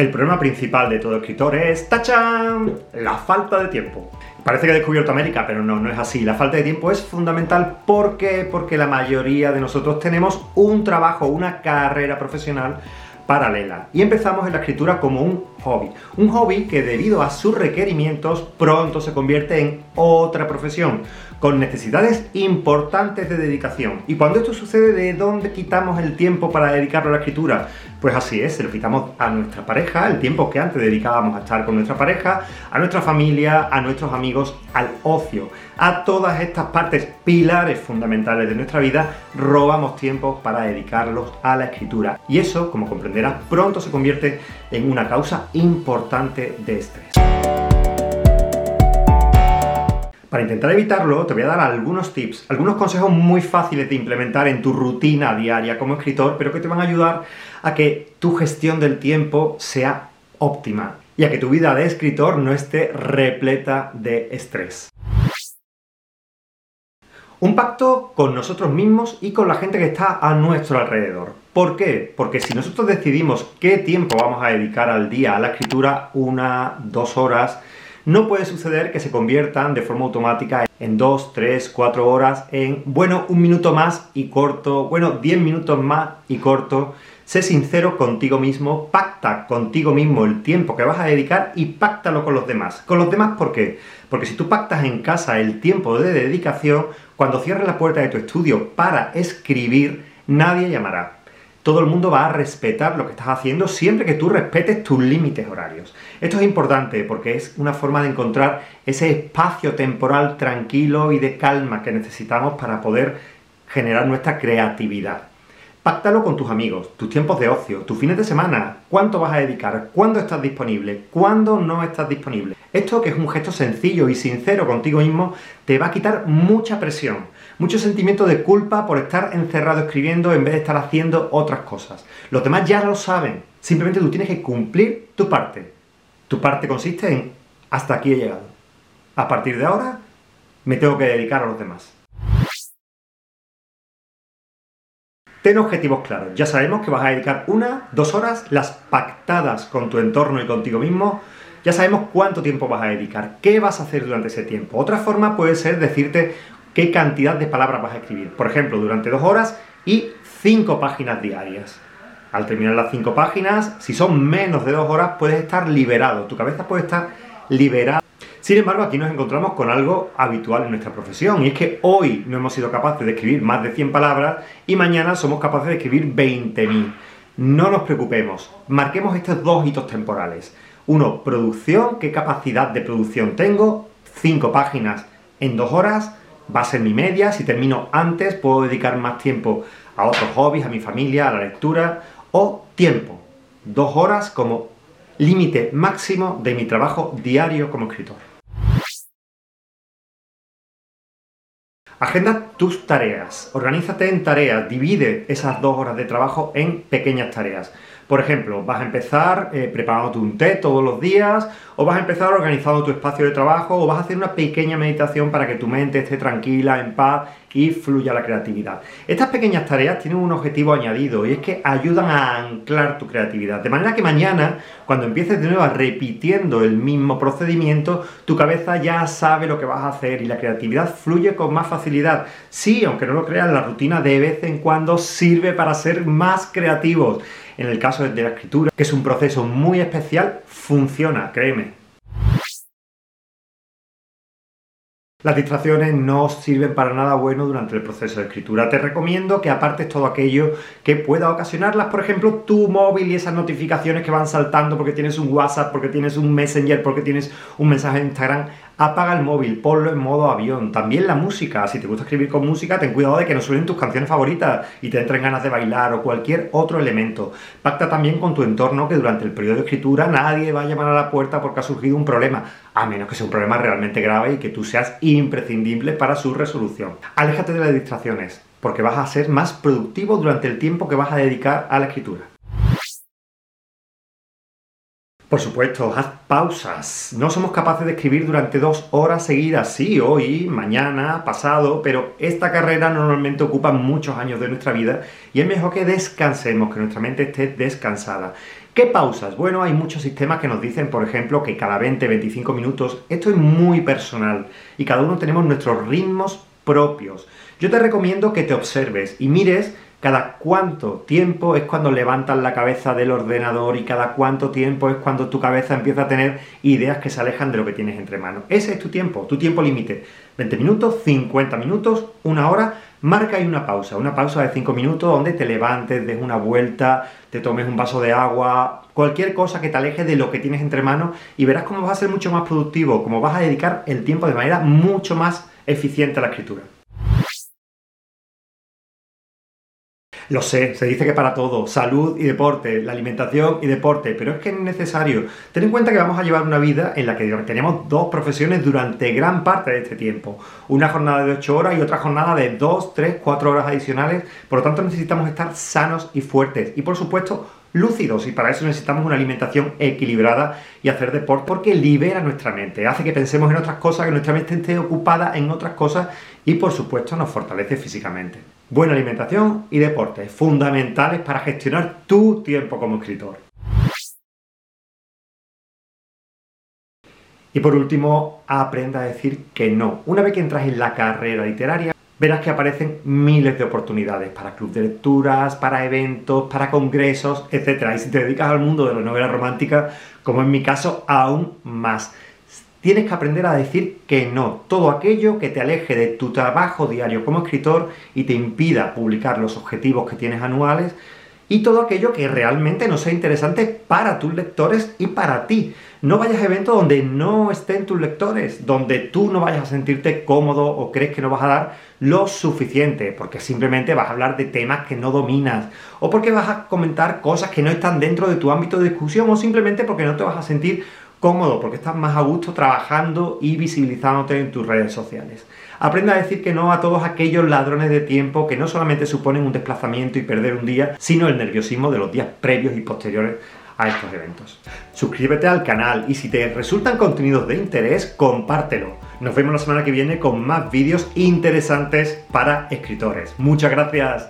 El problema principal de todo escritor es, ¡tachan! La falta de tiempo. Parece que he descubierto América, pero no, no es así. La falta de tiempo es fundamental porque, porque la mayoría de nosotros tenemos un trabajo, una carrera profesional paralela. Y empezamos en la escritura como un hobby. Un hobby que debido a sus requerimientos pronto se convierte en otra profesión, con necesidades importantes de dedicación. Y cuando esto sucede, ¿de dónde quitamos el tiempo para dedicarlo a la escritura? Pues así es, se lo quitamos a nuestra pareja, el tiempo que antes dedicábamos a estar con nuestra pareja, a nuestra familia, a nuestros amigos, al ocio. A todas estas partes, pilares fundamentales de nuestra vida, robamos tiempo para dedicarlos a la escritura. Y eso, como pronto se convierte en una causa importante de estrés. Para intentar evitarlo, te voy a dar algunos tips, algunos consejos muy fáciles de implementar en tu rutina diaria como escritor, pero que te van a ayudar a que tu gestión del tiempo sea óptima y a que tu vida de escritor no esté repleta de estrés. Un pacto con nosotros mismos y con la gente que está a nuestro alrededor. ¿Por qué? Porque si nosotros decidimos qué tiempo vamos a dedicar al día a la escritura, una, dos horas, no puede suceder que se conviertan de forma automática en 2, 3, 4 horas, en, bueno, un minuto más y corto, bueno, 10 minutos más y corto. Sé sincero contigo mismo, pacta contigo mismo el tiempo que vas a dedicar y páctalo con los demás. ¿Con los demás por qué? Porque si tú pactas en casa el tiempo de dedicación, cuando cierres la puerta de tu estudio para escribir, nadie llamará todo el mundo va a respetar lo que estás haciendo siempre que tú respetes tus límites horarios. Esto es importante porque es una forma de encontrar ese espacio temporal tranquilo y de calma que necesitamos para poder generar nuestra creatividad. Páctalo con tus amigos, tus tiempos de ocio, tus fines de semana, cuánto vas a dedicar, cuándo estás disponible, cuándo no estás disponible. Esto que es un gesto sencillo y sincero contigo mismo te va a quitar mucha presión, mucho sentimiento de culpa por estar encerrado escribiendo en vez de estar haciendo otras cosas. Los demás ya lo saben, simplemente tú tienes que cumplir tu parte. Tu parte consiste en hasta aquí he llegado. A partir de ahora me tengo que dedicar a los demás. Ten objetivos claros. Ya sabemos que vas a dedicar una, dos horas, las pactadas con tu entorno y contigo mismo. Ya sabemos cuánto tiempo vas a dedicar, qué vas a hacer durante ese tiempo. Otra forma puede ser decirte qué cantidad de palabras vas a escribir. Por ejemplo, durante dos horas y cinco páginas diarias. Al terminar las cinco páginas, si son menos de dos horas, puedes estar liberado. Tu cabeza puede estar liberada sin embargo, aquí nos encontramos con algo habitual en nuestra profesión, y es que hoy no hemos sido capaces de escribir más de 100 palabras y mañana somos capaces de escribir 20.000. No nos preocupemos, marquemos estos dos hitos temporales. Uno, producción, qué capacidad de producción tengo, 5 páginas en 2 horas, va a ser mi media, si termino antes puedo dedicar más tiempo a otros hobbies, a mi familia, a la lectura, o tiempo, 2 horas como límite máximo de mi trabajo diario como escritor. Agenda tus tareas, organízate en tareas, divide esas dos horas de trabajo en pequeñas tareas. Por ejemplo, vas a empezar eh, preparándote un té todos los días, o vas a empezar organizando tu espacio de trabajo, o vas a hacer una pequeña meditación para que tu mente esté tranquila, en paz y fluya la creatividad. Estas pequeñas tareas tienen un objetivo añadido y es que ayudan a anclar tu creatividad. De manera que mañana, cuando empieces de nuevo repitiendo el mismo procedimiento, tu cabeza ya sabe lo que vas a hacer y la creatividad fluye con más facilidad. Sí, aunque no lo creas, la rutina de vez en cuando sirve para ser más creativos. En el caso de la escritura, que es un proceso muy especial, funciona, créeme. Las distracciones no sirven para nada bueno durante el proceso de escritura. Te recomiendo que apartes todo aquello que pueda ocasionarlas, por ejemplo, tu móvil y esas notificaciones que van saltando porque tienes un WhatsApp, porque tienes un Messenger, porque tienes un mensaje de Instagram. Apaga el móvil, ponlo en modo avión. También la música, si te gusta escribir con música, ten cuidado de que no suenen tus canciones favoritas y te entren ganas de bailar o cualquier otro elemento. Pacta también con tu entorno que durante el periodo de escritura nadie va a llamar a la puerta porque ha surgido un problema, a menos que sea un problema realmente grave y que tú seas imprescindible para su resolución. Aléjate de las distracciones, porque vas a ser más productivo durante el tiempo que vas a dedicar a la escritura. Por supuesto, haz pausas. No somos capaces de escribir durante dos horas seguidas, sí, hoy, mañana, pasado, pero esta carrera normalmente ocupa muchos años de nuestra vida y es mejor que descansemos, que nuestra mente esté descansada. ¿Qué pausas? Bueno, hay muchos sistemas que nos dicen, por ejemplo, que cada 20-25 minutos, esto es muy personal y cada uno tenemos nuestros ritmos propios. Yo te recomiendo que te observes y mires cada cuánto tiempo es cuando levantas la cabeza del ordenador y cada cuánto tiempo es cuando tu cabeza empieza a tener ideas que se alejan de lo que tienes entre manos. Ese es tu tiempo, tu tiempo límite. 20 minutos, 50 minutos, una hora, marca ahí una pausa, una pausa de 5 minutos donde te levantes, des una vuelta, te tomes un vaso de agua, cualquier cosa que te aleje de lo que tienes entre manos y verás cómo vas a ser mucho más productivo, cómo vas a dedicar el tiempo de manera mucho más eficiente a la escritura. Lo sé, se dice que para todo, salud y deporte, la alimentación y deporte, pero es que es necesario. Ten en cuenta que vamos a llevar una vida en la que tenemos dos profesiones durante gran parte de este tiempo. Una jornada de 8 horas y otra jornada de 2, 3, 4 horas adicionales. Por lo tanto, necesitamos estar sanos y fuertes. Y por supuesto, lúcidos y para eso necesitamos una alimentación equilibrada y hacer deporte porque libera nuestra mente, hace que pensemos en otras cosas, que nuestra mente esté ocupada en otras cosas y por supuesto nos fortalece físicamente. Buena alimentación y deporte, fundamentales para gestionar tu tiempo como escritor. Y por último, aprenda a decir que no. Una vez que entras en la carrera literaria, verás que aparecen miles de oportunidades para clubes de lecturas, para eventos, para congresos, etc. Y si te dedicas al mundo de la novela romántica, como en mi caso, aún más. Tienes que aprender a decir que no. Todo aquello que te aleje de tu trabajo diario como escritor y te impida publicar los objetivos que tienes anuales y todo aquello que realmente no sea interesante para tus lectores y para ti. No vayas a eventos donde no estén tus lectores, donde tú no vayas a sentirte cómodo o crees que no vas a dar lo suficiente, porque simplemente vas a hablar de temas que no dominas, o porque vas a comentar cosas que no están dentro de tu ámbito de discusión, o simplemente porque no te vas a sentir cómodo, porque estás más a gusto trabajando y visibilizándote en tus redes sociales. Aprenda a decir que no a todos aquellos ladrones de tiempo que no solamente suponen un desplazamiento y perder un día, sino el nerviosismo de los días previos y posteriores a estos eventos. Suscríbete al canal y si te resultan contenidos de interés, compártelo. Nos vemos la semana que viene con más vídeos interesantes para escritores. Muchas gracias.